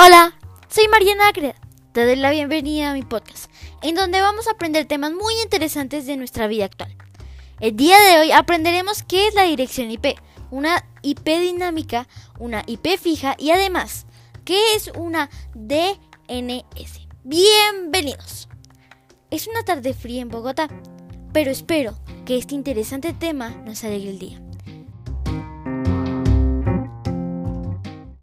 Hola, soy Mariana Acre. Te doy la bienvenida a mi podcast, en donde vamos a aprender temas muy interesantes de nuestra vida actual. El día de hoy aprenderemos qué es la dirección IP, una IP dinámica, una IP fija y además, qué es una DNS. Bienvenidos. Es una tarde fría en Bogotá, pero espero que este interesante tema nos alegre el día.